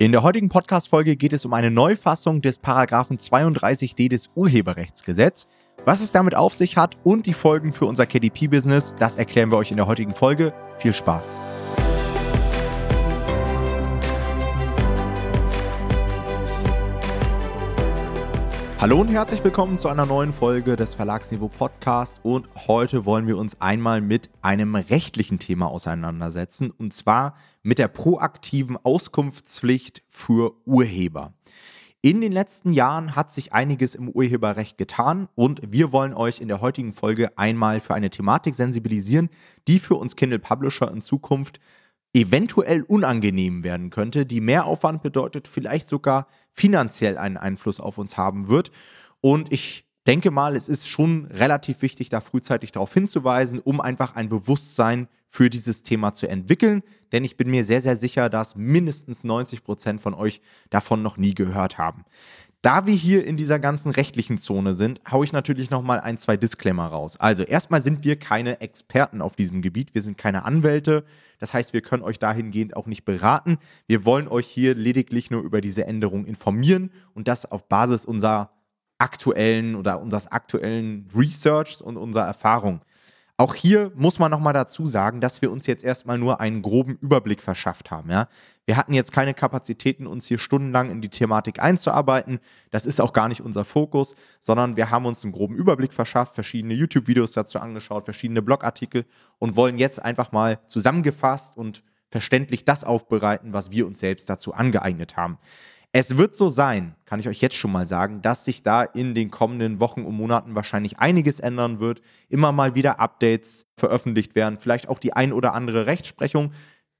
In der heutigen Podcast-Folge geht es um eine Neufassung des Paragraphen 32d des Urheberrechtsgesetz. Was es damit auf sich hat und die Folgen für unser KDP-Business, das erklären wir euch in der heutigen Folge. Viel Spaß! Hallo und herzlich willkommen zu einer neuen Folge des Verlagsniveau Podcast und heute wollen wir uns einmal mit einem rechtlichen Thema auseinandersetzen und zwar mit der proaktiven Auskunftspflicht für Urheber. In den letzten Jahren hat sich einiges im Urheberrecht getan und wir wollen euch in der heutigen Folge einmal für eine Thematik sensibilisieren, die für uns Kindle Publisher in Zukunft eventuell unangenehm werden könnte, die Mehraufwand bedeutet, vielleicht sogar finanziell einen Einfluss auf uns haben wird. Und ich denke mal, es ist schon relativ wichtig, da frühzeitig darauf hinzuweisen, um einfach ein Bewusstsein für dieses Thema zu entwickeln. Denn ich bin mir sehr, sehr sicher, dass mindestens 90 Prozent von euch davon noch nie gehört haben. Da wir hier in dieser ganzen rechtlichen Zone sind, haue ich natürlich nochmal ein, zwei Disclaimer raus. Also erstmal sind wir keine Experten auf diesem Gebiet, wir sind keine Anwälte. Das heißt, wir können euch dahingehend auch nicht beraten. Wir wollen euch hier lediglich nur über diese Änderung informieren und das auf Basis unserer aktuellen oder unseres aktuellen Researchs und unserer Erfahrung. Auch hier muss man nochmal dazu sagen, dass wir uns jetzt erstmal nur einen groben Überblick verschafft haben. Ja? Wir hatten jetzt keine Kapazitäten, uns hier stundenlang in die Thematik einzuarbeiten. Das ist auch gar nicht unser Fokus, sondern wir haben uns einen groben Überblick verschafft, verschiedene YouTube-Videos dazu angeschaut, verschiedene Blogartikel und wollen jetzt einfach mal zusammengefasst und verständlich das aufbereiten, was wir uns selbst dazu angeeignet haben. Es wird so sein, kann ich euch jetzt schon mal sagen, dass sich da in den kommenden Wochen und Monaten wahrscheinlich einiges ändern wird. Immer mal wieder Updates veröffentlicht werden, vielleicht auch die ein oder andere Rechtsprechung.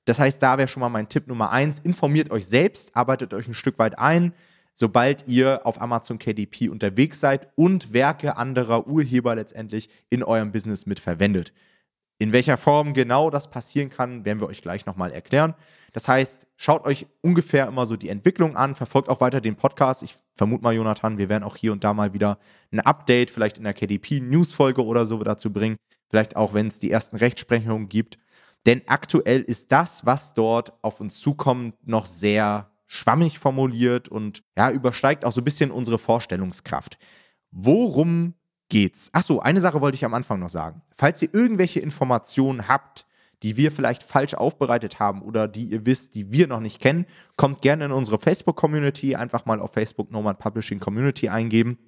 Das heißt, da wäre schon mal mein Tipp Nummer eins. Informiert euch selbst, arbeitet euch ein Stück weit ein, sobald ihr auf Amazon KDP unterwegs seid und Werke anderer Urheber letztendlich in eurem Business mitverwendet. In welcher Form genau das passieren kann, werden wir euch gleich nochmal erklären. Das heißt, schaut euch ungefähr immer so die Entwicklung an, verfolgt auch weiter den Podcast. Ich vermute mal, Jonathan, wir werden auch hier und da mal wieder ein Update, vielleicht in der KDP-News-Folge oder so dazu bringen. Vielleicht auch, wenn es die ersten Rechtsprechungen gibt. Denn aktuell ist das, was dort auf uns zukommt, noch sehr schwammig formuliert und ja, übersteigt auch so ein bisschen unsere Vorstellungskraft. Worum geht's. Achso, eine Sache wollte ich am Anfang noch sagen. Falls ihr irgendwelche Informationen habt, die wir vielleicht falsch aufbereitet haben oder die ihr wisst, die wir noch nicht kennen, kommt gerne in unsere Facebook-Community. Einfach mal auf Facebook Nomad Publishing Community eingeben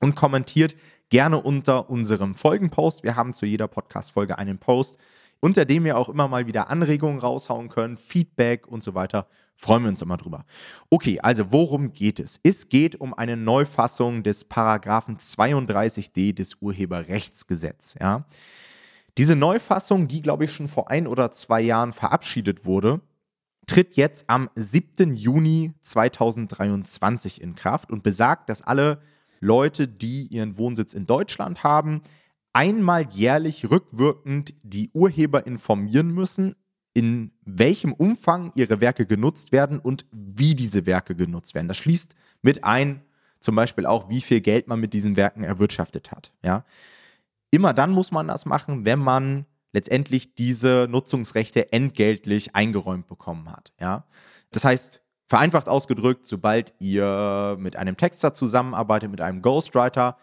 und kommentiert gerne unter unserem Folgenpost. Wir haben zu jeder Podcast-Folge einen Post, unter dem ihr auch immer mal wieder Anregungen raushauen könnt, Feedback und so weiter. Freuen wir uns immer drüber. Okay, also worum geht es? Es geht um eine Neufassung des Paragraphen 32d des Urheberrechtsgesetzes. Ja? Diese Neufassung, die glaube ich schon vor ein oder zwei Jahren verabschiedet wurde, tritt jetzt am 7. Juni 2023 in Kraft und besagt, dass alle Leute, die ihren Wohnsitz in Deutschland haben, einmal jährlich rückwirkend die Urheber informieren müssen, in welchem Umfang ihre Werke genutzt werden und wie diese Werke genutzt werden. Das schließt mit ein, zum Beispiel auch, wie viel Geld man mit diesen Werken erwirtschaftet hat. Ja? Immer dann muss man das machen, wenn man letztendlich diese Nutzungsrechte entgeltlich eingeräumt bekommen hat. Ja? Das heißt, vereinfacht ausgedrückt, sobald ihr mit einem Texter zusammenarbeitet, mit einem Ghostwriter,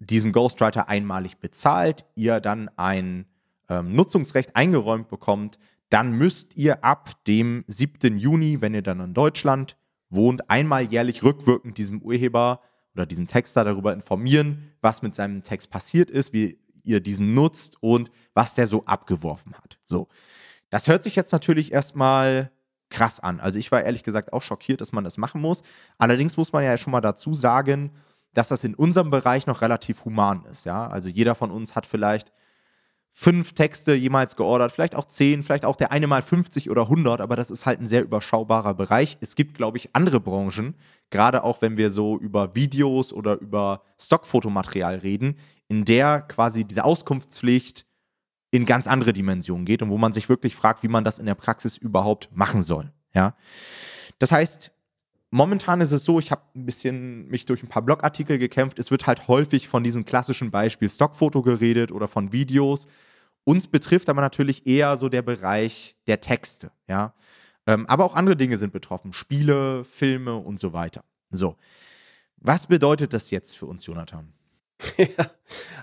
diesen Ghostwriter einmalig bezahlt, ihr dann ein ähm, Nutzungsrecht eingeräumt bekommt, dann müsst ihr ab dem 7. Juni, wenn ihr dann in Deutschland wohnt, einmal jährlich rückwirkend diesem Urheber oder diesem Texter darüber informieren, was mit seinem Text passiert ist, wie ihr diesen nutzt und was der so abgeworfen hat. So. Das hört sich jetzt natürlich erstmal krass an. Also ich war ehrlich gesagt auch schockiert, dass man das machen muss. Allerdings muss man ja schon mal dazu sagen, dass das in unserem Bereich noch relativ human ist. Ja? Also jeder von uns hat vielleicht fünf Texte jemals geordert, vielleicht auch zehn, vielleicht auch der eine mal 50 oder 100, aber das ist halt ein sehr überschaubarer Bereich. Es gibt, glaube ich, andere Branchen, gerade auch wenn wir so über Videos oder über Stockfotomaterial reden, in der quasi diese Auskunftspflicht in ganz andere Dimensionen geht und wo man sich wirklich fragt, wie man das in der Praxis überhaupt machen soll. Ja, das heißt, momentan ist es so, ich habe ein bisschen mich durch ein paar Blogartikel gekämpft. Es wird halt häufig von diesem klassischen Beispiel Stockfoto geredet oder von Videos. Uns betrifft aber natürlich eher so der Bereich der Texte, ja. Ähm, aber auch andere Dinge sind betroffen. Spiele, Filme und so weiter. So. Was bedeutet das jetzt für uns, Jonathan? Ja,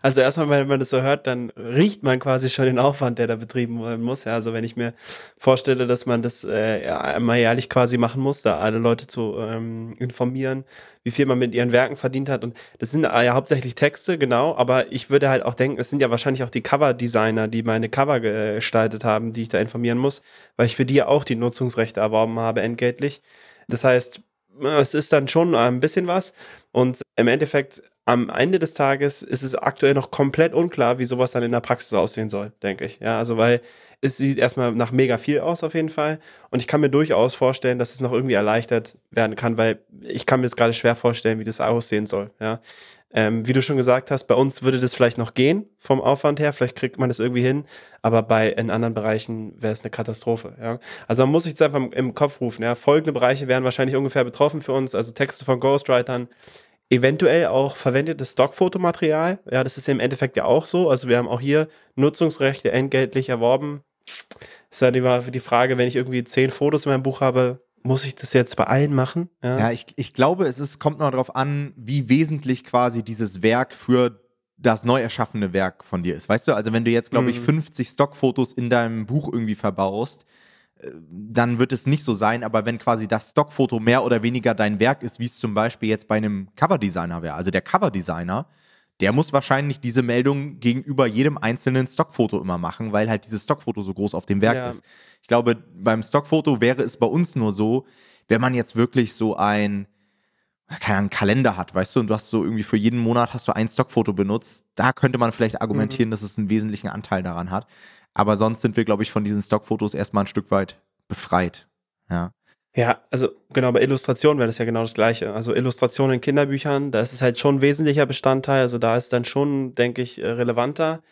also erstmal, wenn man das so hört, dann riecht man quasi schon den Aufwand, der da betrieben werden muss. Ja, also wenn ich mir vorstelle, dass man das äh, ja, einmal jährlich quasi machen muss, da alle Leute zu ähm, informieren, wie viel man mit ihren Werken verdient hat. Und das sind äh, ja hauptsächlich Texte, genau, aber ich würde halt auch denken, es sind ja wahrscheinlich auch die Cover-Designer, die meine Cover gestaltet haben, die ich da informieren muss, weil ich für die auch die Nutzungsrechte erworben habe, entgeltlich. Das heißt, es ist dann schon ein bisschen was. Und im Endeffekt am Ende des Tages ist es aktuell noch komplett unklar, wie sowas dann in der Praxis aussehen soll, denke ich. Ja, also weil es sieht erstmal nach mega viel aus auf jeden Fall. Und ich kann mir durchaus vorstellen, dass es noch irgendwie erleichtert werden kann, weil ich kann mir jetzt gerade schwer vorstellen, wie das aussehen soll. Ja. Ähm, wie du schon gesagt hast, bei uns würde das vielleicht noch gehen vom Aufwand her, vielleicht kriegt man das irgendwie hin, aber bei in anderen Bereichen wäre es eine Katastrophe. Ja? Also man muss sich jetzt einfach im Kopf rufen. Ja? Folgende Bereiche wären wahrscheinlich ungefähr betroffen für uns, also Texte von Ghostwritern, eventuell auch verwendetes Stockfotomaterial. Ja, das ist im Endeffekt ja auch so. Also wir haben auch hier Nutzungsrechte entgeltlich erworben. Ist ja die, die Frage, wenn ich irgendwie zehn Fotos in meinem Buch habe, muss ich das jetzt bei allen machen? Ja, ja ich, ich glaube, es ist, kommt noch darauf an, wie wesentlich quasi dieses Werk für das neu erschaffene Werk von dir ist. Weißt du, also wenn du jetzt, glaube ich, 50 mhm. Stockfotos in deinem Buch irgendwie verbaust, dann wird es nicht so sein, aber wenn quasi das Stockfoto mehr oder weniger dein Werk ist, wie es zum Beispiel jetzt bei einem Coverdesigner wäre. Also der Coverdesigner, der muss wahrscheinlich diese Meldung gegenüber jedem einzelnen Stockfoto immer machen, weil halt dieses Stockfoto so groß auf dem Werk ja. ist. Ich glaube, beim Stockfoto wäre es bei uns nur so, wenn man jetzt wirklich so ein, keine Ahnung, Kalender hat, weißt du, und du hast so irgendwie für jeden Monat hast du ein Stockfoto benutzt, da könnte man vielleicht argumentieren, mhm. dass es einen wesentlichen Anteil daran hat. Aber sonst sind wir, glaube ich, von diesen Stockfotos erstmal ein Stück weit befreit. Ja. Ja, also genau, bei Illustrationen wäre das ja genau das Gleiche. Also Illustrationen in Kinderbüchern, da ist es halt schon ein wesentlicher Bestandteil. Also da ist dann schon, denke ich, äh, relevanter.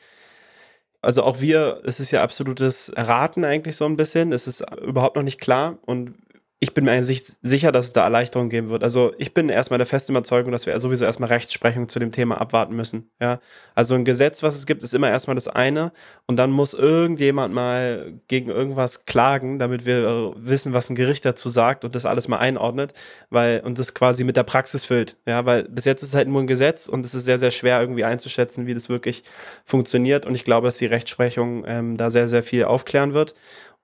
Also auch wir, es ist ja absolutes Raten eigentlich so ein bisschen. Es ist überhaupt noch nicht klar. Und ich bin mir eigentlich sicher, dass es da Erleichterungen geben wird. Also ich bin erstmal der festen Überzeugung, dass wir sowieso erstmal Rechtsprechung zu dem Thema abwarten müssen. Ja, also ein Gesetz, was es gibt, ist immer erstmal das eine und dann muss irgendjemand mal gegen irgendwas klagen, damit wir wissen, was ein Gericht dazu sagt und das alles mal einordnet, weil und das quasi mit der Praxis füllt. Ja, weil bis jetzt ist es halt nur ein Gesetz und es ist sehr sehr schwer irgendwie einzuschätzen, wie das wirklich funktioniert und ich glaube, dass die Rechtsprechung ähm, da sehr sehr viel aufklären wird.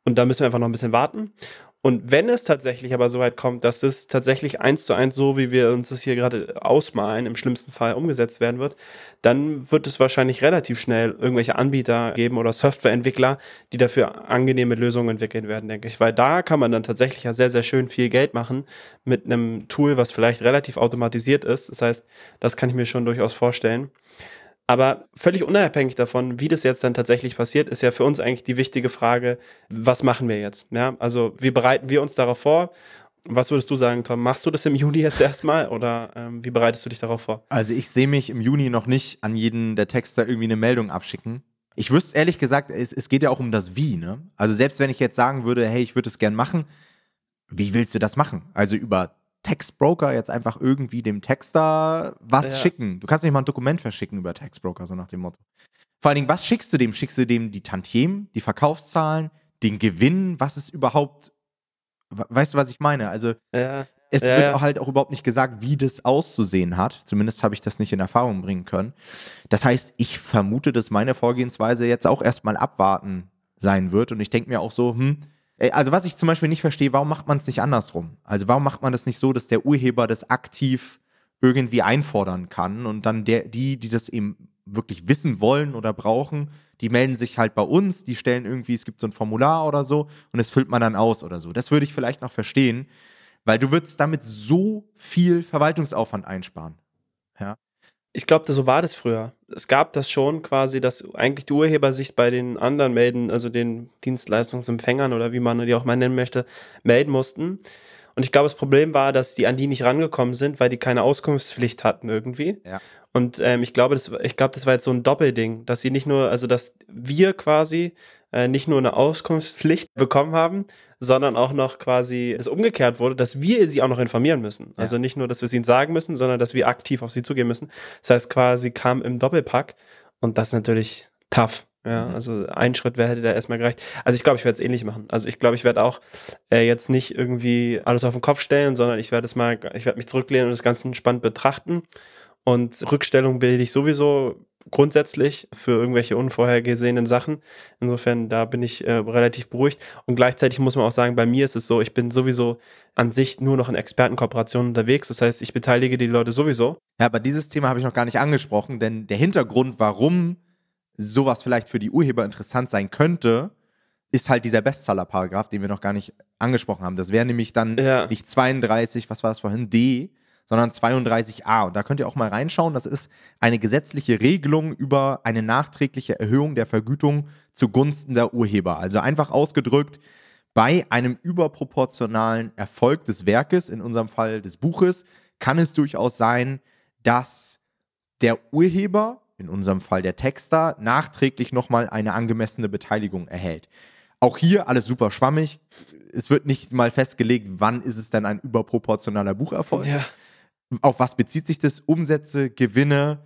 Und da müssen wir einfach noch ein bisschen warten. Und wenn es tatsächlich aber so weit kommt, dass es tatsächlich eins zu eins so, wie wir uns das hier gerade ausmalen, im schlimmsten Fall umgesetzt werden wird, dann wird es wahrscheinlich relativ schnell irgendwelche Anbieter geben oder Softwareentwickler, die dafür angenehme Lösungen entwickeln werden, denke ich. Weil da kann man dann tatsächlich ja sehr, sehr schön viel Geld machen mit einem Tool, was vielleicht relativ automatisiert ist. Das heißt, das kann ich mir schon durchaus vorstellen. Aber völlig unabhängig davon, wie das jetzt dann tatsächlich passiert, ist ja für uns eigentlich die wichtige Frage, was machen wir jetzt? Ja, also wie bereiten wir uns darauf vor? Was würdest du sagen, Tom? Machst du das im Juni jetzt erstmal oder ähm, wie bereitest du dich darauf vor? Also ich sehe mich im Juni noch nicht an jeden der Texter irgendwie eine Meldung abschicken. Ich wüsste ehrlich gesagt, es, es geht ja auch um das Wie, ne? Also selbst wenn ich jetzt sagen würde, hey, ich würde es gern machen, wie willst du das machen? Also über Textbroker jetzt einfach irgendwie dem Texter was ja. schicken. Du kannst nicht mal ein Dokument verschicken über Textbroker, so nach dem Motto. Vor allen Dingen, was schickst du dem? Schickst du dem die Tantiemen, die Verkaufszahlen, den Gewinn? Was ist überhaupt, weißt du, was ich meine? Also, ja. es ja, wird halt auch überhaupt nicht gesagt, wie das auszusehen hat. Zumindest habe ich das nicht in Erfahrung bringen können. Das heißt, ich vermute, dass meine Vorgehensweise jetzt auch erstmal abwarten sein wird. Und ich denke mir auch so, hm, also was ich zum Beispiel nicht verstehe, warum macht man es nicht andersrum? Also warum macht man das nicht so, dass der Urheber das aktiv irgendwie einfordern kann und dann der, die, die das eben wirklich wissen wollen oder brauchen, die melden sich halt bei uns, die stellen irgendwie, es gibt so ein Formular oder so und das füllt man dann aus oder so. Das würde ich vielleicht noch verstehen, weil du würdest damit so viel Verwaltungsaufwand einsparen. Ja ich glaube, so war das früher. Es gab das schon quasi, dass eigentlich die Urheber sich bei den anderen melden, also den Dienstleistungsempfängern oder wie man die auch mal nennen möchte, melden mussten. Und ich glaube, das Problem war, dass die an die nicht rangekommen sind, weil die keine Auskunftspflicht hatten irgendwie. Ja. Und ähm, ich glaube, das, ich glaube, das war jetzt so ein Doppelding, dass sie nicht nur, also dass wir quasi äh, nicht nur eine Auskunftspflicht bekommen haben, sondern auch noch quasi es umgekehrt wurde, dass wir sie auch noch informieren müssen. Ja. Also nicht nur, dass wir es ihnen sagen müssen, sondern dass wir aktiv auf sie zugehen müssen. Das heißt, quasi kam im Doppelpack und das ist natürlich tough. Ja, mhm. also ein Schritt wäre, hätte da erstmal gereicht. Also ich glaube, ich werde es ähnlich machen. Also ich glaube, ich werde auch äh, jetzt nicht irgendwie alles auf den Kopf stellen, sondern ich werde es mal, ich werde mich zurücklehnen und das Ganze entspannt betrachten. Und Rückstellung bilde ich sowieso grundsätzlich für irgendwelche unvorhergesehenen Sachen. Insofern, da bin ich äh, relativ beruhigt. Und gleichzeitig muss man auch sagen, bei mir ist es so, ich bin sowieso an sich nur noch in Expertenkooperationen unterwegs. Das heißt, ich beteilige die Leute sowieso. Ja, aber dieses Thema habe ich noch gar nicht angesprochen, denn der Hintergrund, warum sowas vielleicht für die Urheber interessant sein könnte, ist halt dieser Bestseller-Paragraph, den wir noch gar nicht angesprochen haben. Das wäre nämlich dann ja. nicht 32, was war das vorhin, D, sondern 32a. Und da könnt ihr auch mal reinschauen. Das ist eine gesetzliche Regelung über eine nachträgliche Erhöhung der Vergütung zugunsten der Urheber. Also einfach ausgedrückt, bei einem überproportionalen Erfolg des Werkes, in unserem Fall des Buches, kann es durchaus sein, dass der Urheber, in unserem Fall der Texter, nachträglich nochmal eine angemessene Beteiligung erhält. Auch hier alles super schwammig. Es wird nicht mal festgelegt, wann ist es denn ein überproportionaler Bucherfolg. Ja auf was bezieht sich das? Umsätze, Gewinne,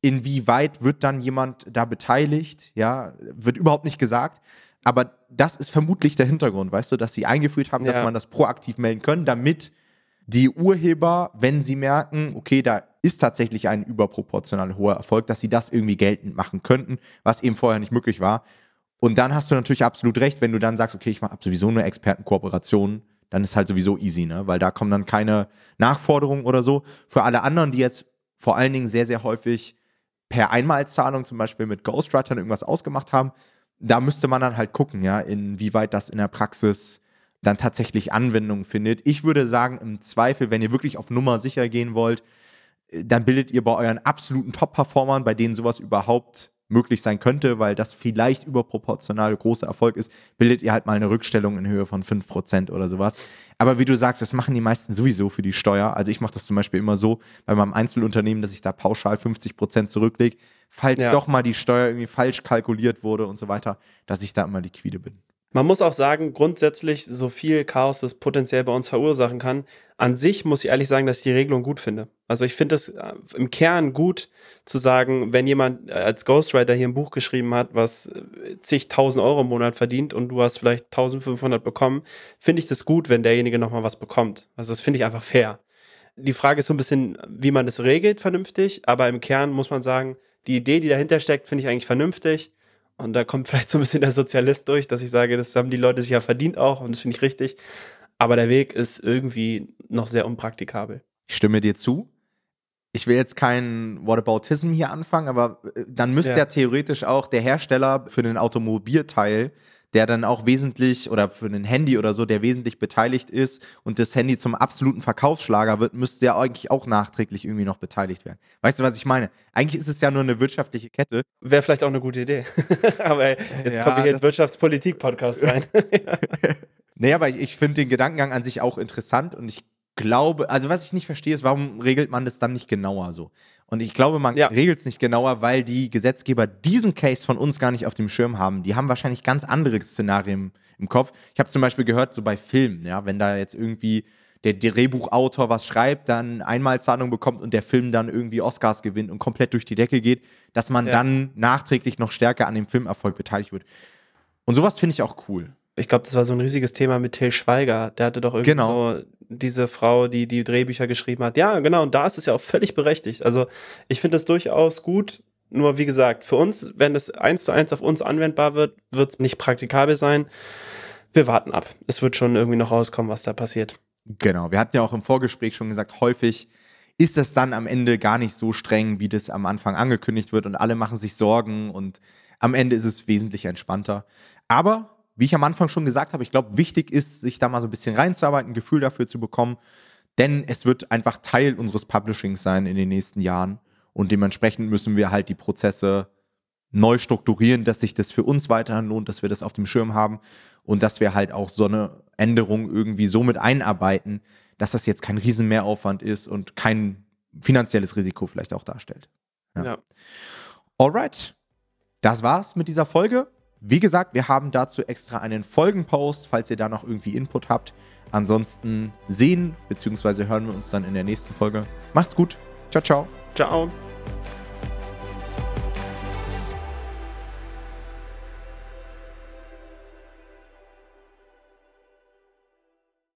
inwieweit wird dann jemand da beteiligt? Ja, wird überhaupt nicht gesagt. Aber das ist vermutlich der Hintergrund, weißt du, dass sie eingeführt haben, ja. dass man das proaktiv melden können, damit die Urheber, wenn sie merken, okay, da ist tatsächlich ein überproportional hoher Erfolg, dass sie das irgendwie geltend machen könnten, was eben vorher nicht möglich war. Und dann hast du natürlich absolut recht, wenn du dann sagst, okay, ich mache sowieso nur Expertenkooperationen, dann ist halt sowieso easy, ne? Weil da kommen dann keine Nachforderungen oder so. Für alle anderen, die jetzt vor allen Dingen sehr, sehr häufig per Einmalzahlung zum Beispiel mit Ghostwritern irgendwas ausgemacht haben, da müsste man dann halt gucken, ja, inwieweit das in der Praxis dann tatsächlich Anwendung findet. Ich würde sagen, im Zweifel, wenn ihr wirklich auf Nummer sicher gehen wollt, äh, dann bildet ihr bei euren absoluten Top-Performern, bei denen sowas überhaupt möglich sein könnte, weil das vielleicht überproportional großer Erfolg ist, bildet ihr halt mal eine Rückstellung in Höhe von 5% oder sowas. Aber wie du sagst, das machen die meisten sowieso für die Steuer. Also ich mache das zum Beispiel immer so bei meinem Einzelunternehmen, dass ich da pauschal 50% zurücklege, falls ja. doch mal die Steuer irgendwie falsch kalkuliert wurde und so weiter, dass ich da immer liquide bin. Man muss auch sagen, grundsätzlich, so viel Chaos das potenziell bei uns verursachen kann, an sich muss ich ehrlich sagen, dass ich die Regelung gut finde. Also ich finde es äh, im Kern gut zu sagen, wenn jemand äh, als Ghostwriter hier ein Buch geschrieben hat, was äh, zigtausend Euro im Monat verdient und du hast vielleicht 1500 bekommen, finde ich das gut, wenn derjenige nochmal was bekommt. Also das finde ich einfach fair. Die Frage ist so ein bisschen, wie man das regelt vernünftig, aber im Kern muss man sagen, die Idee, die dahinter steckt, finde ich eigentlich vernünftig. Und da kommt vielleicht so ein bisschen der Sozialist durch, dass ich sage, das haben die Leute sich ja verdient auch und das finde ich richtig. Aber der Weg ist irgendwie noch sehr unpraktikabel. Ich stimme dir zu. Ich will jetzt kein Whataboutism hier anfangen, aber äh, dann müsste ja. ja theoretisch auch der Hersteller für den Automobilteil der dann auch wesentlich oder für ein Handy oder so, der wesentlich beteiligt ist und das Handy zum absoluten Verkaufsschlager wird, müsste ja eigentlich auch nachträglich irgendwie noch beteiligt werden. Weißt du, was ich meine? Eigentlich ist es ja nur eine wirtschaftliche Kette. Wäre vielleicht auch eine gute Idee. aber jetzt ja, komme ich in den Wirtschaftspolitik-Podcast rein. nee, aber ich finde den Gedankengang an sich auch interessant und ich glaube, also was ich nicht verstehe, ist, warum regelt man das dann nicht genauer so? Und ich glaube, man ja. regelt es nicht genauer, weil die Gesetzgeber diesen Case von uns gar nicht auf dem Schirm haben. Die haben wahrscheinlich ganz andere Szenarien im Kopf. Ich habe zum Beispiel gehört, so bei Filmen, ja, wenn da jetzt irgendwie der Drehbuchautor was schreibt, dann Einmalzahlung bekommt und der Film dann irgendwie Oscars gewinnt und komplett durch die Decke geht, dass man ja. dann nachträglich noch stärker an dem Filmerfolg beteiligt wird. Und sowas finde ich auch cool. Ich glaube, das war so ein riesiges Thema mit Till Schweiger. Der hatte doch irgendwie genau. so diese Frau, die die Drehbücher geschrieben hat. Ja, genau, und da ist es ja auch völlig berechtigt. Also ich finde das durchaus gut. Nur wie gesagt, für uns, wenn es eins zu eins auf uns anwendbar wird, wird es nicht praktikabel sein. Wir warten ab. Es wird schon irgendwie noch rauskommen, was da passiert. Genau, wir hatten ja auch im Vorgespräch schon gesagt, häufig ist es dann am Ende gar nicht so streng, wie das am Anfang angekündigt wird und alle machen sich Sorgen und am Ende ist es wesentlich entspannter. Aber wie ich am Anfang schon gesagt habe, ich glaube, wichtig ist, sich da mal so ein bisschen reinzuarbeiten, ein Gefühl dafür zu bekommen, denn es wird einfach Teil unseres Publishings sein in den nächsten Jahren und dementsprechend müssen wir halt die Prozesse neu strukturieren, dass sich das für uns weiterhin lohnt, dass wir das auf dem Schirm haben und dass wir halt auch so eine Änderung irgendwie so mit einarbeiten, dass das jetzt kein Riesenmehraufwand ist und kein finanzielles Risiko vielleicht auch darstellt. Ja. ja. Alright. Das war's mit dieser Folge. Wie gesagt, wir haben dazu extra einen Folgenpost, falls ihr da noch irgendwie Input habt. Ansonsten sehen bzw. hören wir uns dann in der nächsten Folge. Macht's gut. Ciao, ciao. Ciao.